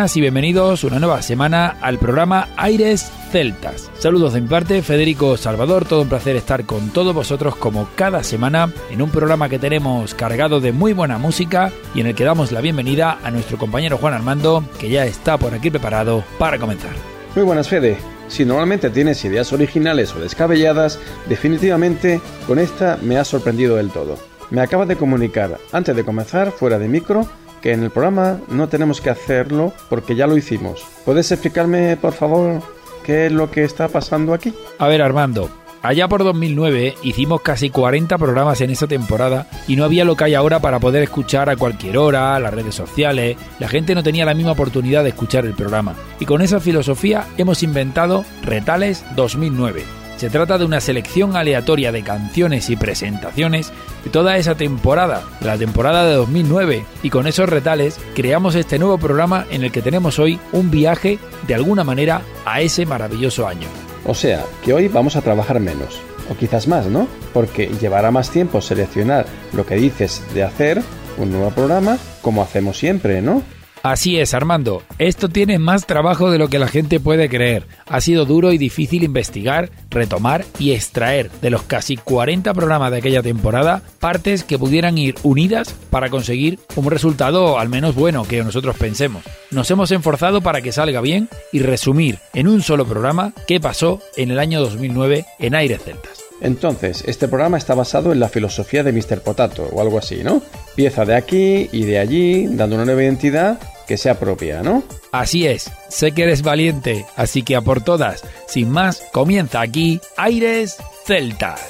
Y bienvenidos una nueva semana al programa Aires Celtas. Saludos de mi parte, Federico Salvador, todo un placer estar con todos vosotros como cada semana en un programa que tenemos cargado de muy buena música y en el que damos la bienvenida a nuestro compañero Juan Armando, que ya está por aquí preparado para comenzar. Muy buenas, Fede. Si normalmente tienes ideas originales o descabelladas, definitivamente con esta me ha sorprendido del todo. Me acaba de comunicar, antes de comenzar, fuera de micro, que en el programa no tenemos que hacerlo porque ya lo hicimos. ¿Puedes explicarme, por favor, qué es lo que está pasando aquí? A ver, Armando. Allá por 2009 hicimos casi 40 programas en esa temporada y no había lo que hay ahora para poder escuchar a cualquier hora, las redes sociales, la gente no tenía la misma oportunidad de escuchar el programa. Y con esa filosofía hemos inventado Retales 2009 se trata de una selección aleatoria de canciones y presentaciones de toda esa temporada, la temporada de 2009, y con esos retales creamos este nuevo programa en el que tenemos hoy un viaje, de alguna manera, a ese maravilloso año. O sea, que hoy vamos a trabajar menos, o quizás más, ¿no? Porque llevará más tiempo seleccionar lo que dices de hacer un nuevo programa, como hacemos siempre, ¿no? Así es, Armando. Esto tiene más trabajo de lo que la gente puede creer. Ha sido duro y difícil investigar, retomar y extraer de los casi 40 programas de aquella temporada partes que pudieran ir unidas para conseguir un resultado al menos bueno que nosotros pensemos. Nos hemos esforzado para que salga bien y resumir en un solo programa qué pasó en el año 2009 en Aires Celtas. Entonces, este programa está basado en la filosofía de Mr. Potato o algo así, ¿no? Pieza de aquí y de allí, dando una nueva identidad que sea propia, ¿no? Así es, sé que eres valiente, así que a por todas, sin más, comienza aquí Aires Celtas.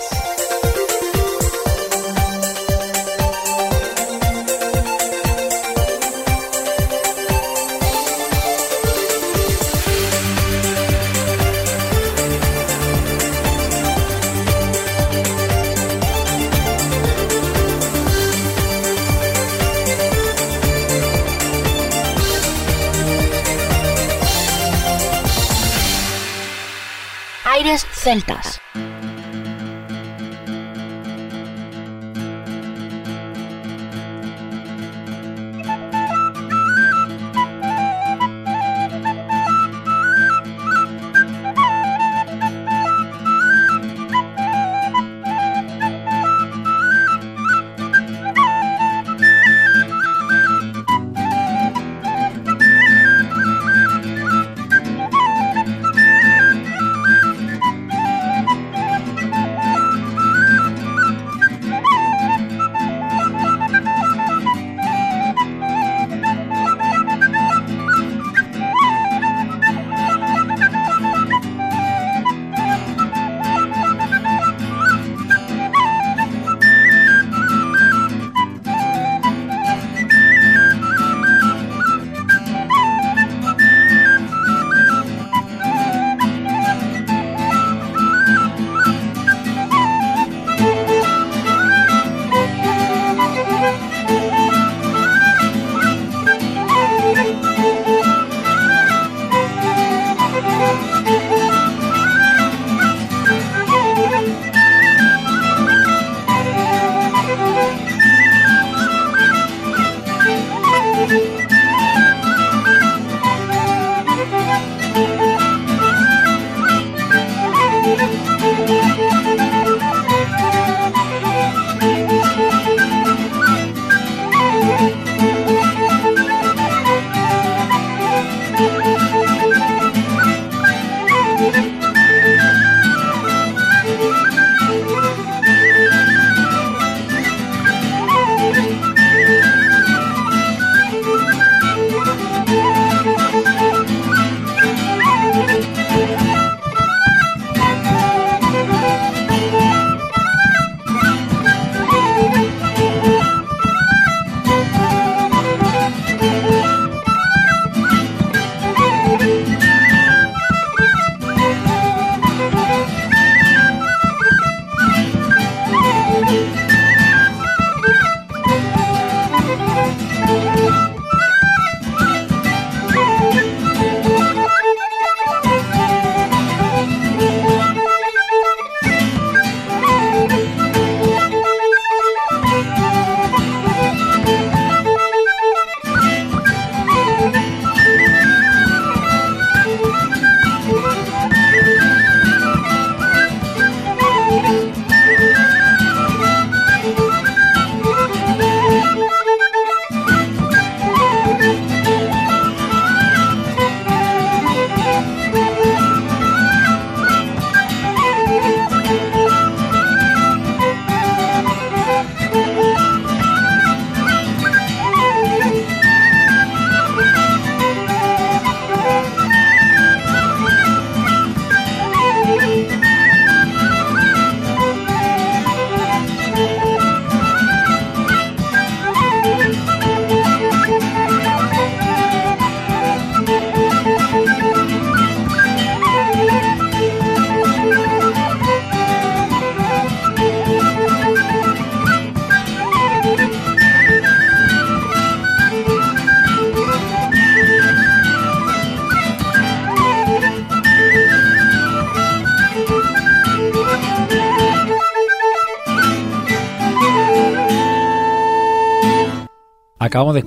Celtas.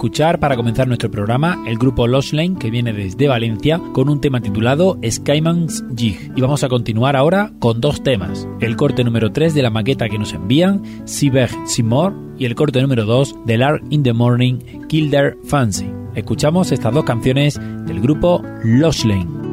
Escuchar para comenzar nuestro programa el grupo Lost Lane que viene desde Valencia con un tema titulado Skyman's Jig y vamos a continuar ahora con dos temas, el corte número 3 de la maqueta que nos envían, Sieberg Simor y el corte número 2 de Lark in the Morning, Kilder Fancy. Escuchamos estas dos canciones del grupo Lost Lane.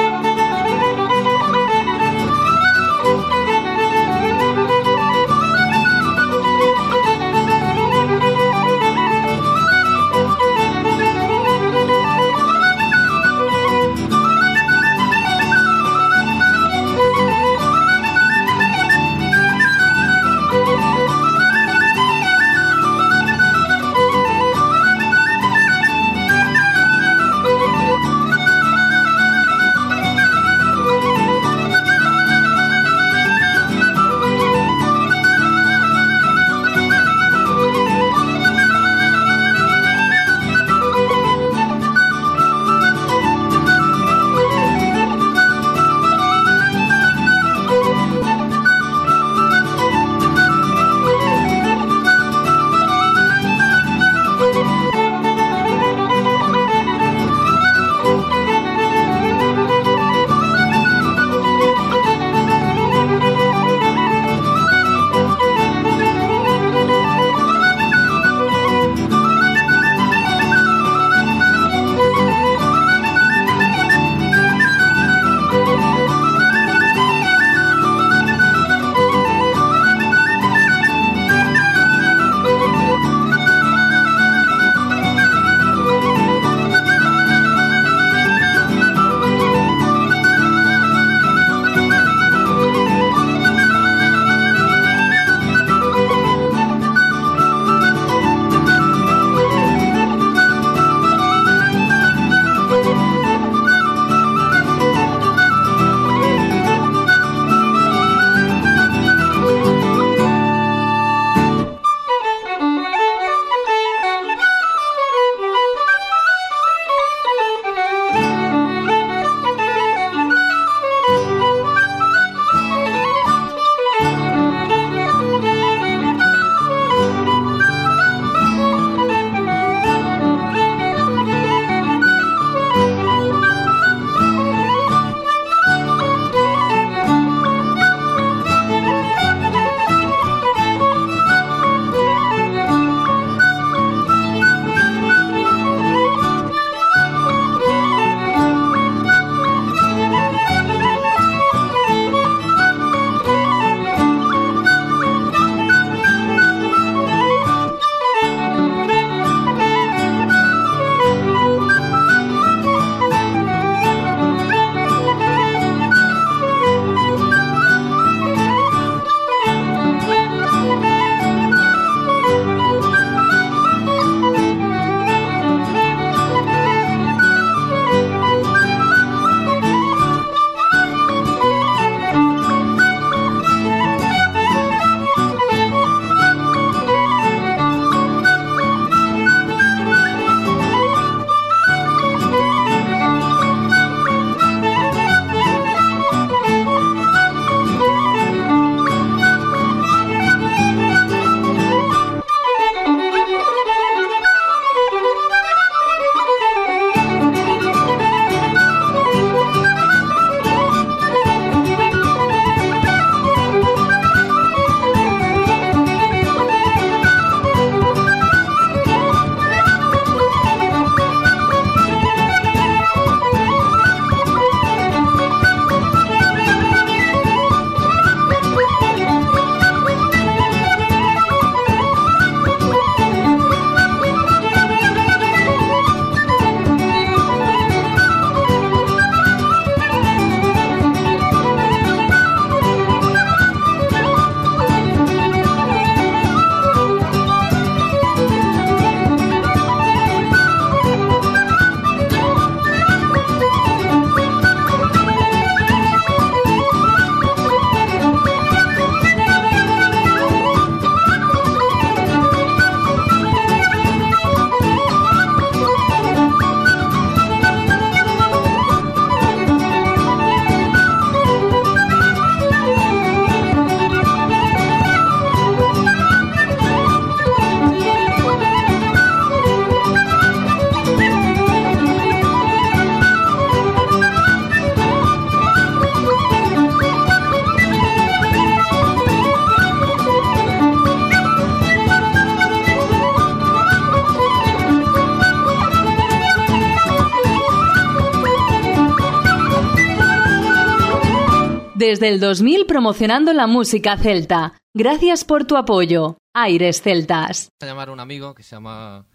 Desde el 2000 promocionando la música celta. Gracias por tu apoyo. Aires Celtas. Voy a llamar a un amigo que se llama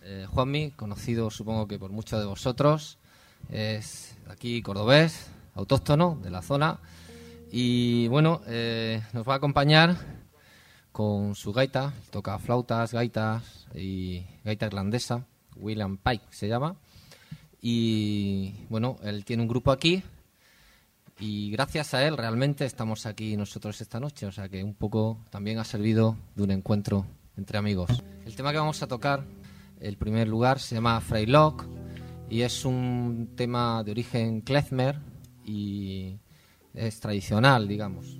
eh, Juanmi, conocido supongo que por muchos de vosotros. Es aquí cordobés, autóctono de la zona. Y bueno, eh, nos va a acompañar con su gaita, toca flautas, gaitas y gaita irlandesa, William Pike se llama. Y bueno, él tiene un grupo aquí y gracias a él realmente estamos aquí nosotros esta noche, o sea que un poco también ha servido de un encuentro entre amigos. El tema que vamos a tocar, el primer lugar, se llama Freylock y es un tema de origen klezmer y es tradicional, digamos.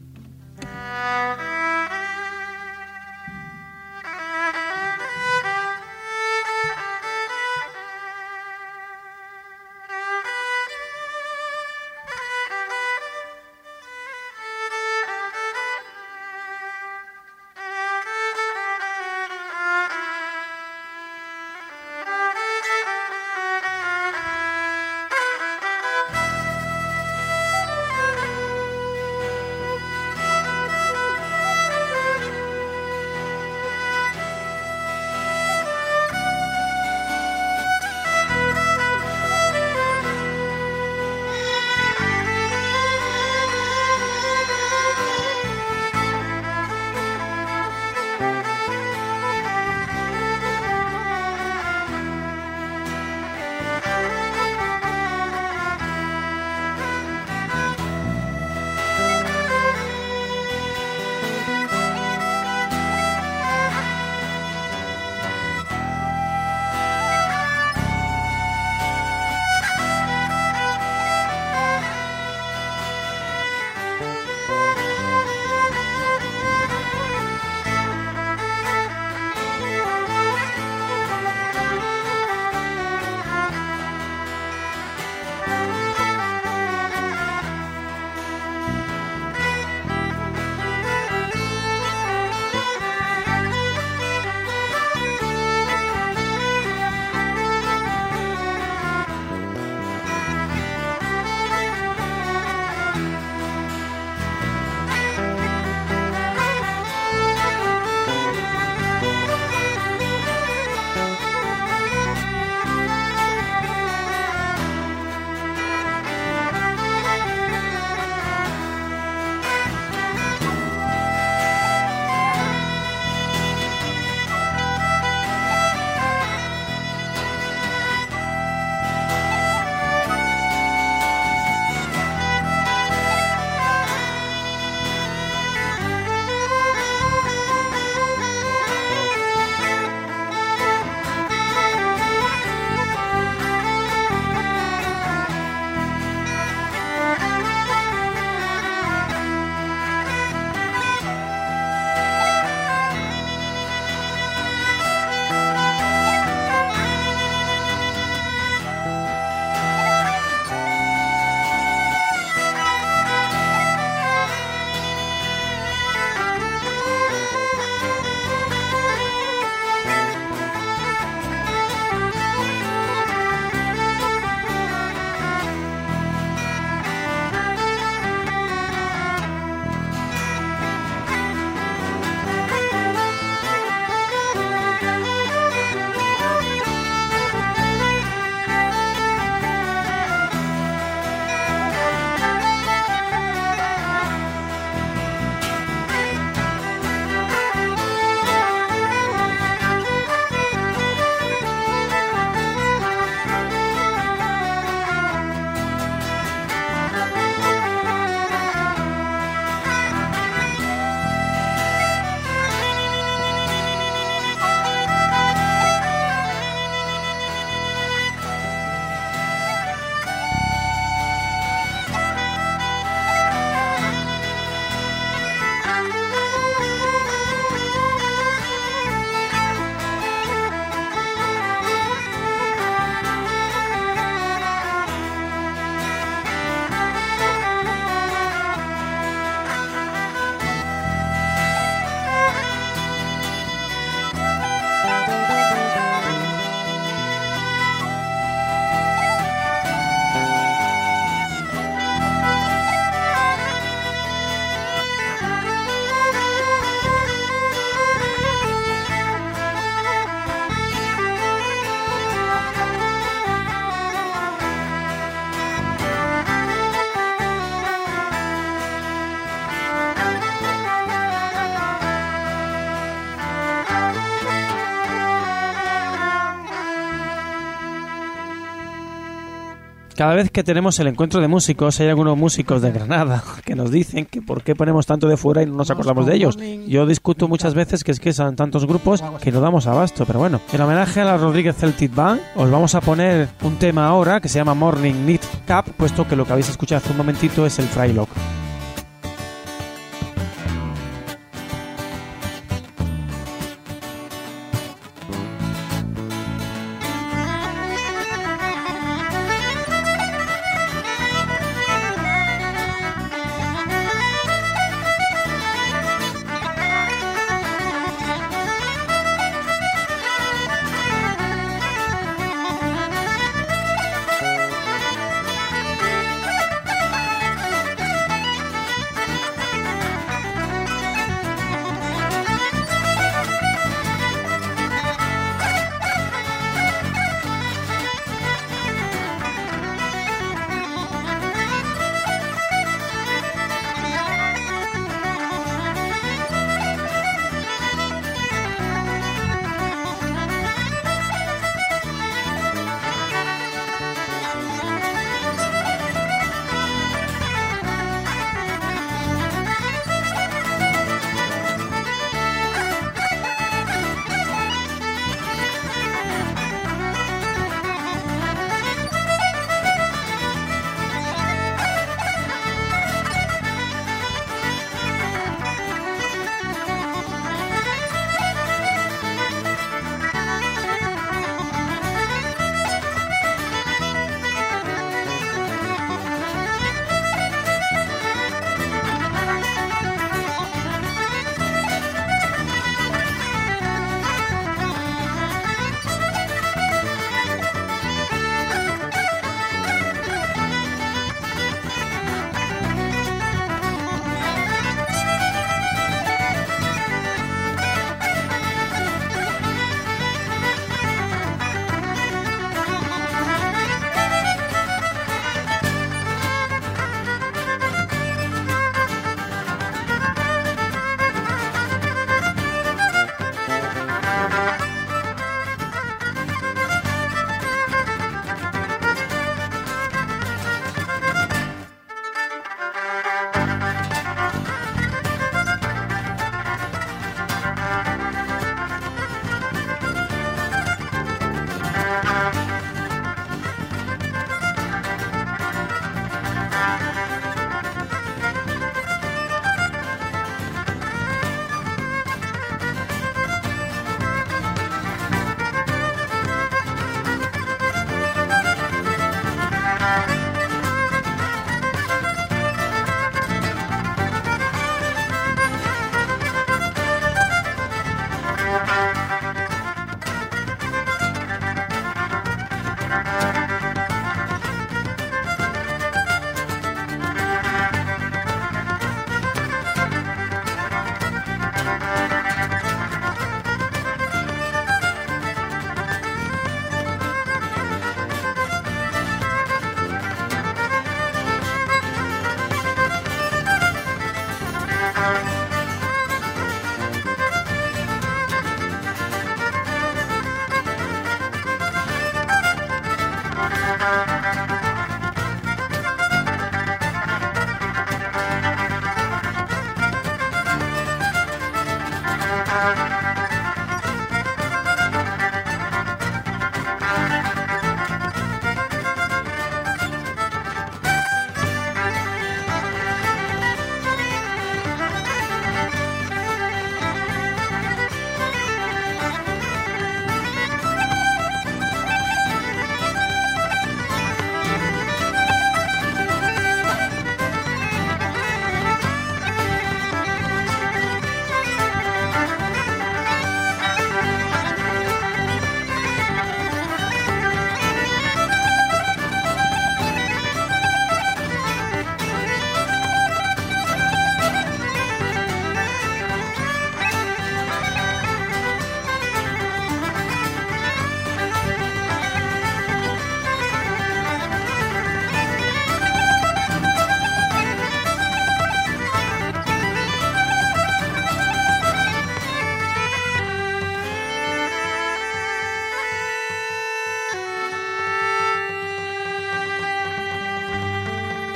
Cada vez que tenemos el encuentro de músicos, hay algunos músicos de Granada que nos dicen que por qué ponemos tanto de fuera y no nos acordamos de ellos. Yo discuto muchas veces que es que son tantos grupos que no damos abasto, pero bueno, en homenaje a la Rodríguez Celtic Band, os vamos a poner un tema ahora que se llama Morning Knit Cap, puesto que lo que habéis escuchado hace un momentito es el Frylock.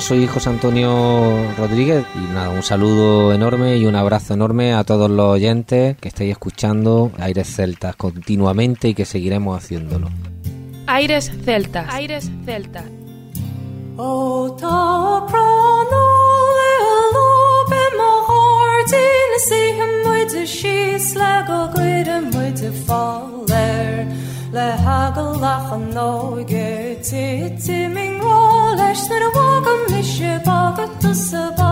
Soy José Antonio Rodríguez y nada, un saludo enorme y un abrazo enorme a todos los oyentes que estáis escuchando Aires Celtas continuamente y que seguiremos haciéndolo. Aires Celtas. Aires Celtas. le hagel rá leis na a wagam mis se bagad tu sa bagam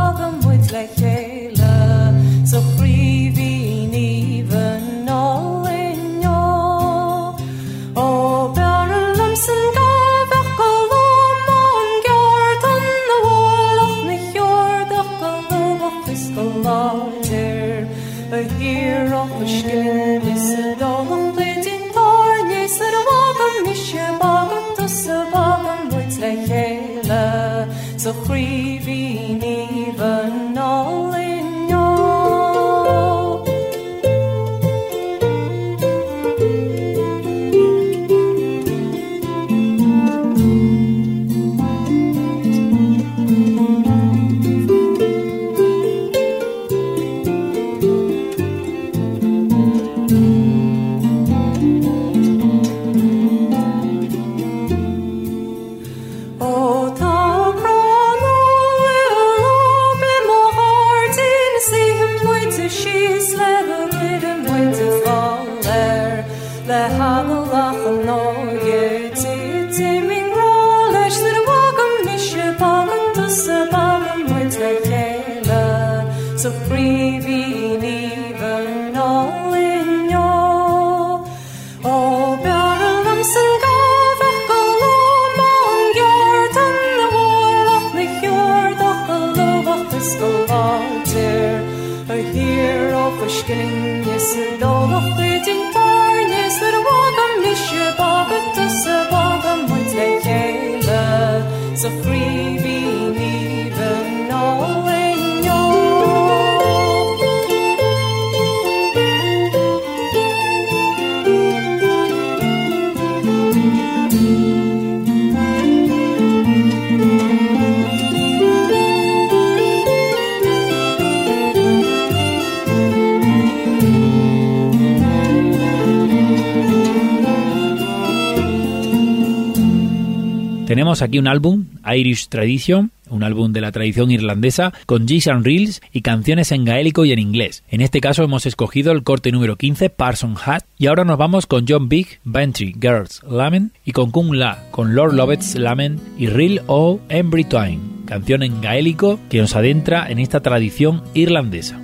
Tenemos aquí un álbum, Irish Tradition, un álbum de la tradición irlandesa, con Jason Reels y canciones en gaélico y en inglés. En este caso hemos escogido el corte número 15, Parson Hat, y ahora nos vamos con John Big, Bantry Girls Lamen, y con Kung La, con Lord Lovett's Lamen y Real O Embry Twine, canción en gaélico que nos adentra en esta tradición irlandesa.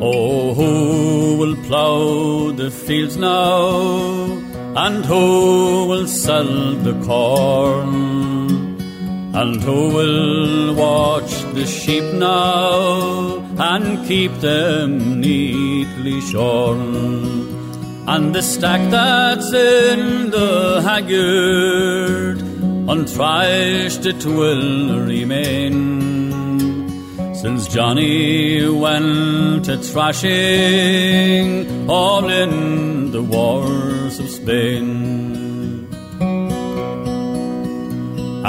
Oh? And who will sell the corn? And who will watch the sheep now and keep them neatly shorn? And the stack that's in the haggard, unthrashed it will remain since Johnny went to thrashing all in the wars of Spain.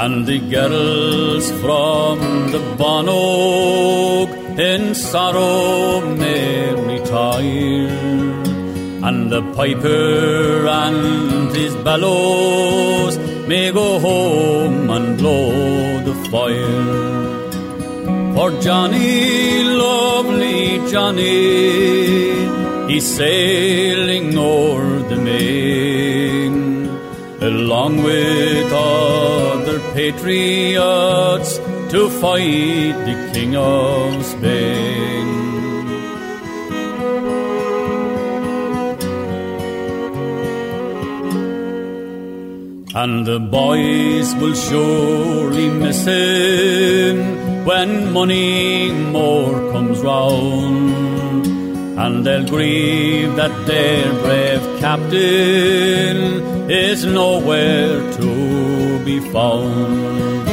And the girls from the Bonog in sorrow may retire, and the piper and his bellows may go home and blow the fire. For Johnny, lovely Johnny, he's sailing o'er the main, along with other patriots to fight the King of Spain. And the boys will surely miss him when money more comes round. And they'll grieve that their brave captain is nowhere to be found.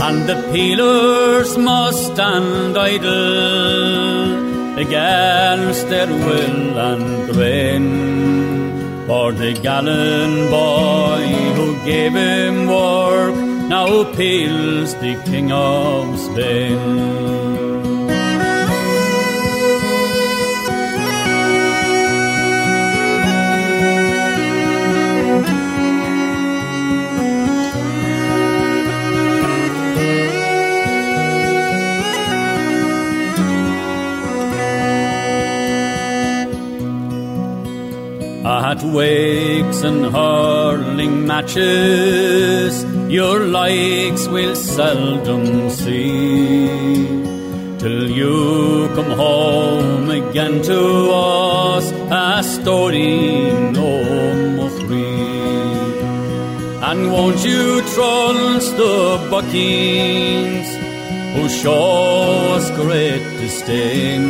And the peelers must stand idle against their will and grain. For the gallant boy who gave him work now pales the King of Spain. At wakes and hurling matches, your likes we'll seldom see. Till you come home again to us, a story no more free. And won't you trust the buckings who show us great disdain?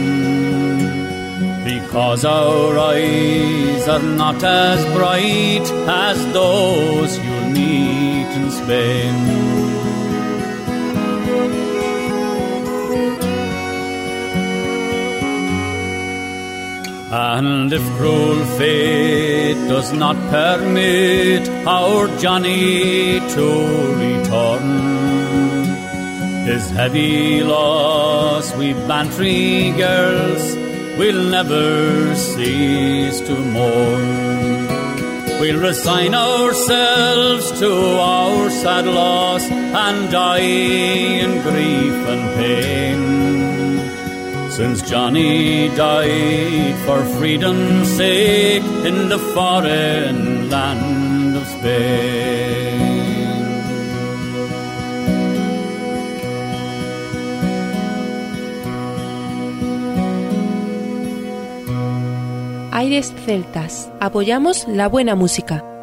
Because our eyes are not as bright as those Spain. And if cruel fate does not permit our Johnny to return, his heavy loss we bantry girls will never cease to mourn. We'll resign ourselves to our sad loss and die in grief and pain. Since Johnny died for freedom's sake in the foreign land of Spain. Aires Celtas. Apoyamos la buena música.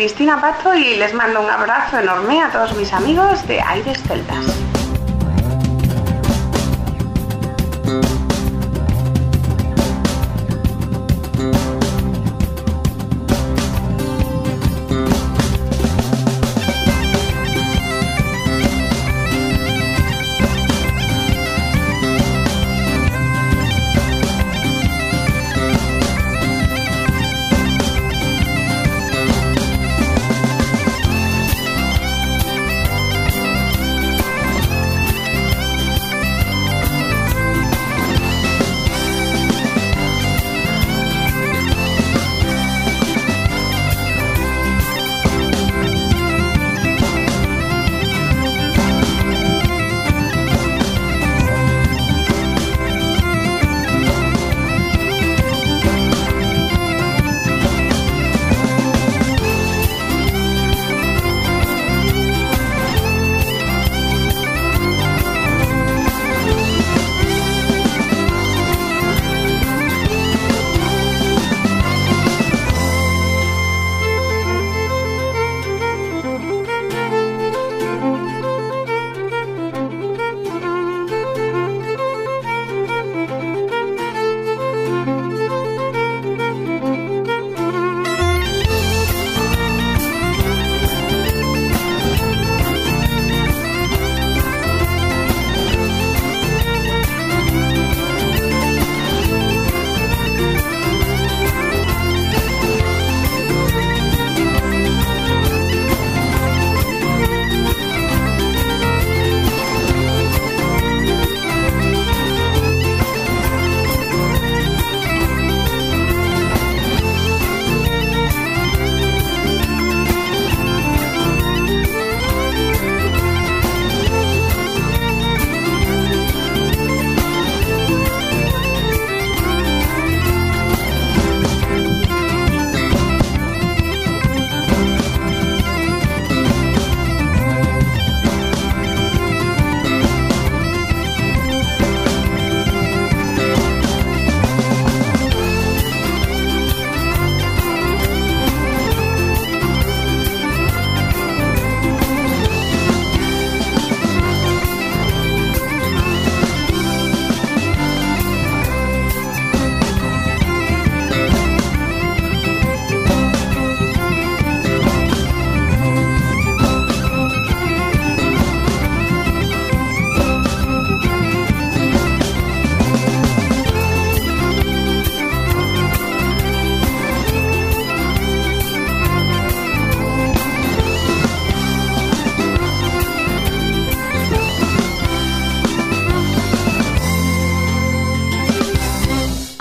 Cristina Pato y les mando un abrazo enorme a todos mis amigos de Aires Celtas.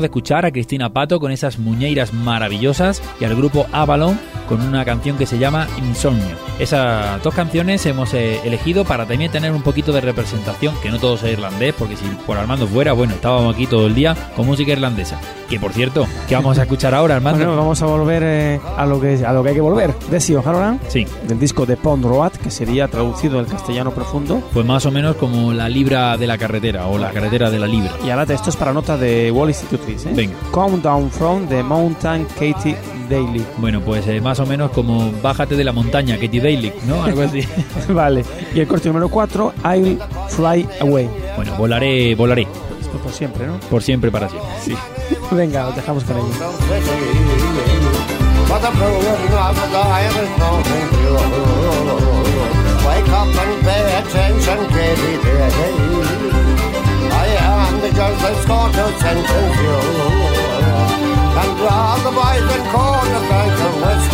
De escuchar a Cristina Pato con esas muñeiras maravillosas y al grupo Avalon con una canción que se llama Insomnio. Esas dos canciones hemos eh, elegido para también tener un poquito de representación, que no todo sea irlandés, porque si por Armando fuera, bueno, estábamos aquí todo el día con música irlandesa. Que por cierto, ¿qué vamos a escuchar ahora, Armando? Bueno, vamos a volver eh, a, lo que, a lo que hay que volver. Desi O'Halloran, Sí, del disco de Pond Road, que sería traducido del castellano profundo. pues más o menos como la libra de la carretera o la carretera de la libra. Y ahora esto es para nota de Wall Institutrice. ¿eh? Venga. Come Down From the Mountain Katie Daly. Bueno, pues eh, más o menos como Bájate de la montaña, Katie Daly, ¿no? Algo así. vale. Y el corte número 4, I'll Fly Away. bueno, volaré, volaré. Esto por siempre, ¿no? Por siempre, para siempre. Sí. Venga, os dejamos con ello. Wake up and pay attention, Katie Day. I am the judge that's going to sentence you. And draw the boys and the bank of whiskey.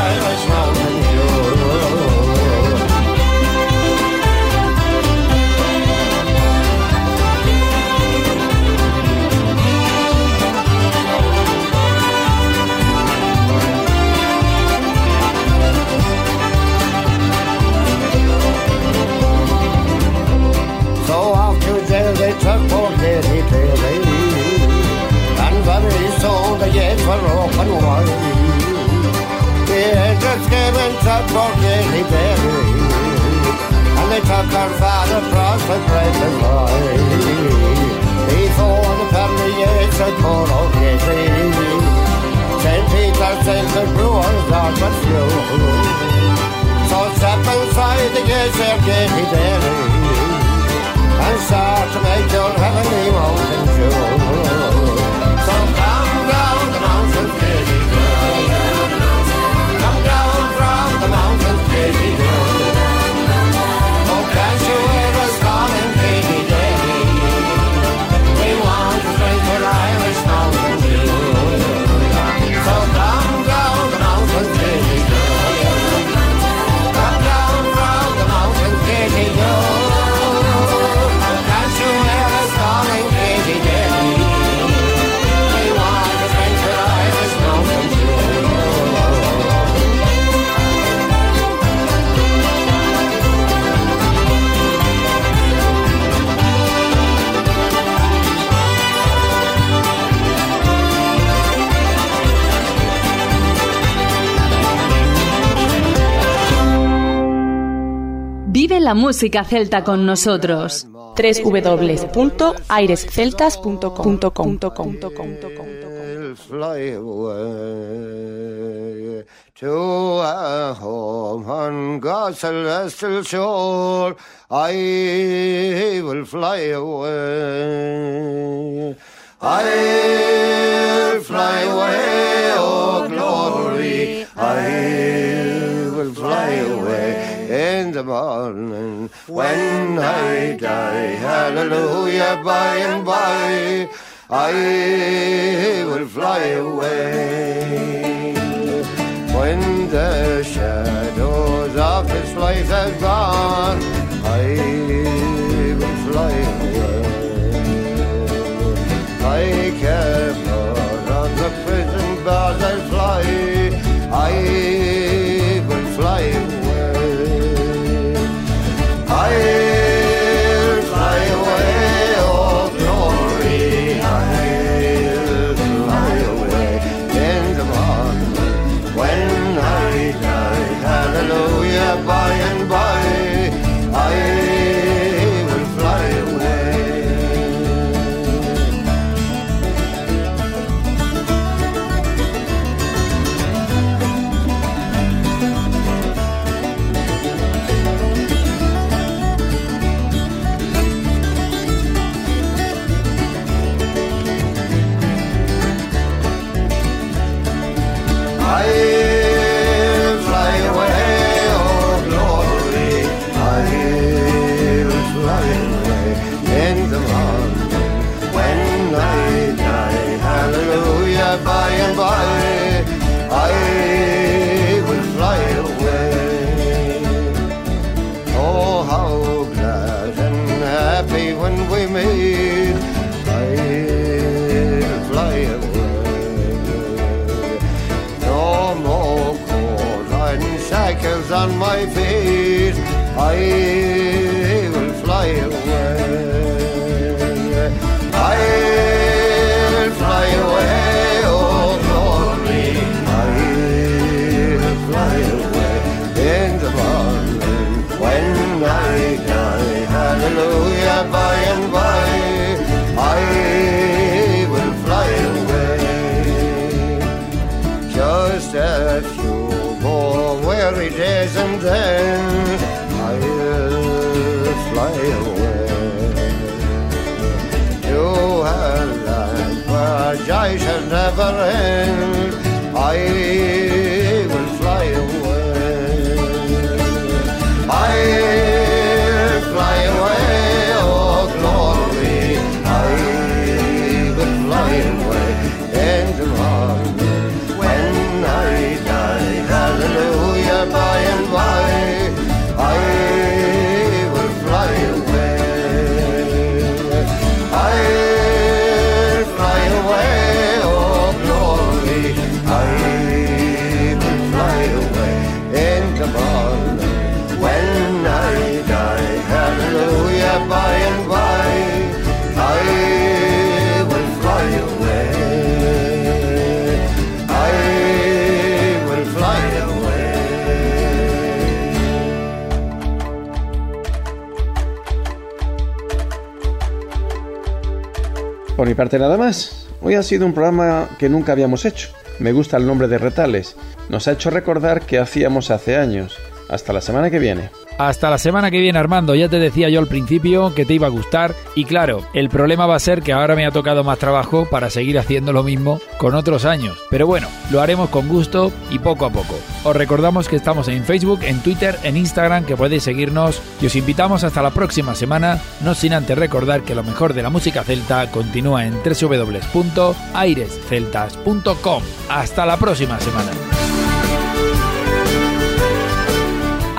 And took poor Katie Bailey And they took her father across the great divide Before the pearly gates of poor old Katie St. Peter sent the brewers out but few So step inside the gates of Katie Bailey and start to make your heavenly mountain dew. La música celta con nosotros. www.airesceltas.com fly away to a home on God's celestial shore. I will fly away. I'll fly away, oh glory. I will fly away in the morning when I die. Hallelujah, by and by. I will fly away when the shadows of this life have gone. I joy shall never end. Mi parte nada más. Hoy ha sido un programa que nunca habíamos hecho. Me gusta el nombre de Retales. Nos ha hecho recordar que hacíamos hace años. Hasta la semana que viene. Hasta la semana que viene, Armando. Ya te decía yo al principio que te iba a gustar. Y claro, el problema va a ser que ahora me ha tocado más trabajo para seguir haciendo lo mismo con otros años. Pero bueno, lo haremos con gusto y poco a poco. Os recordamos que estamos en Facebook, en Twitter, en Instagram, que podéis seguirnos. Y os invitamos hasta la próxima semana, no sin antes recordar que lo mejor de la música celta continúa en www.airesceltas.com. Hasta la próxima semana.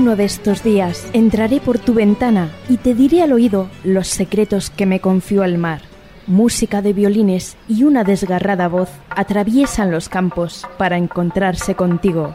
uno de estos días entraré por tu ventana y te diré al oído los secretos que me confió el mar. Música de violines y una desgarrada voz atraviesan los campos para encontrarse contigo.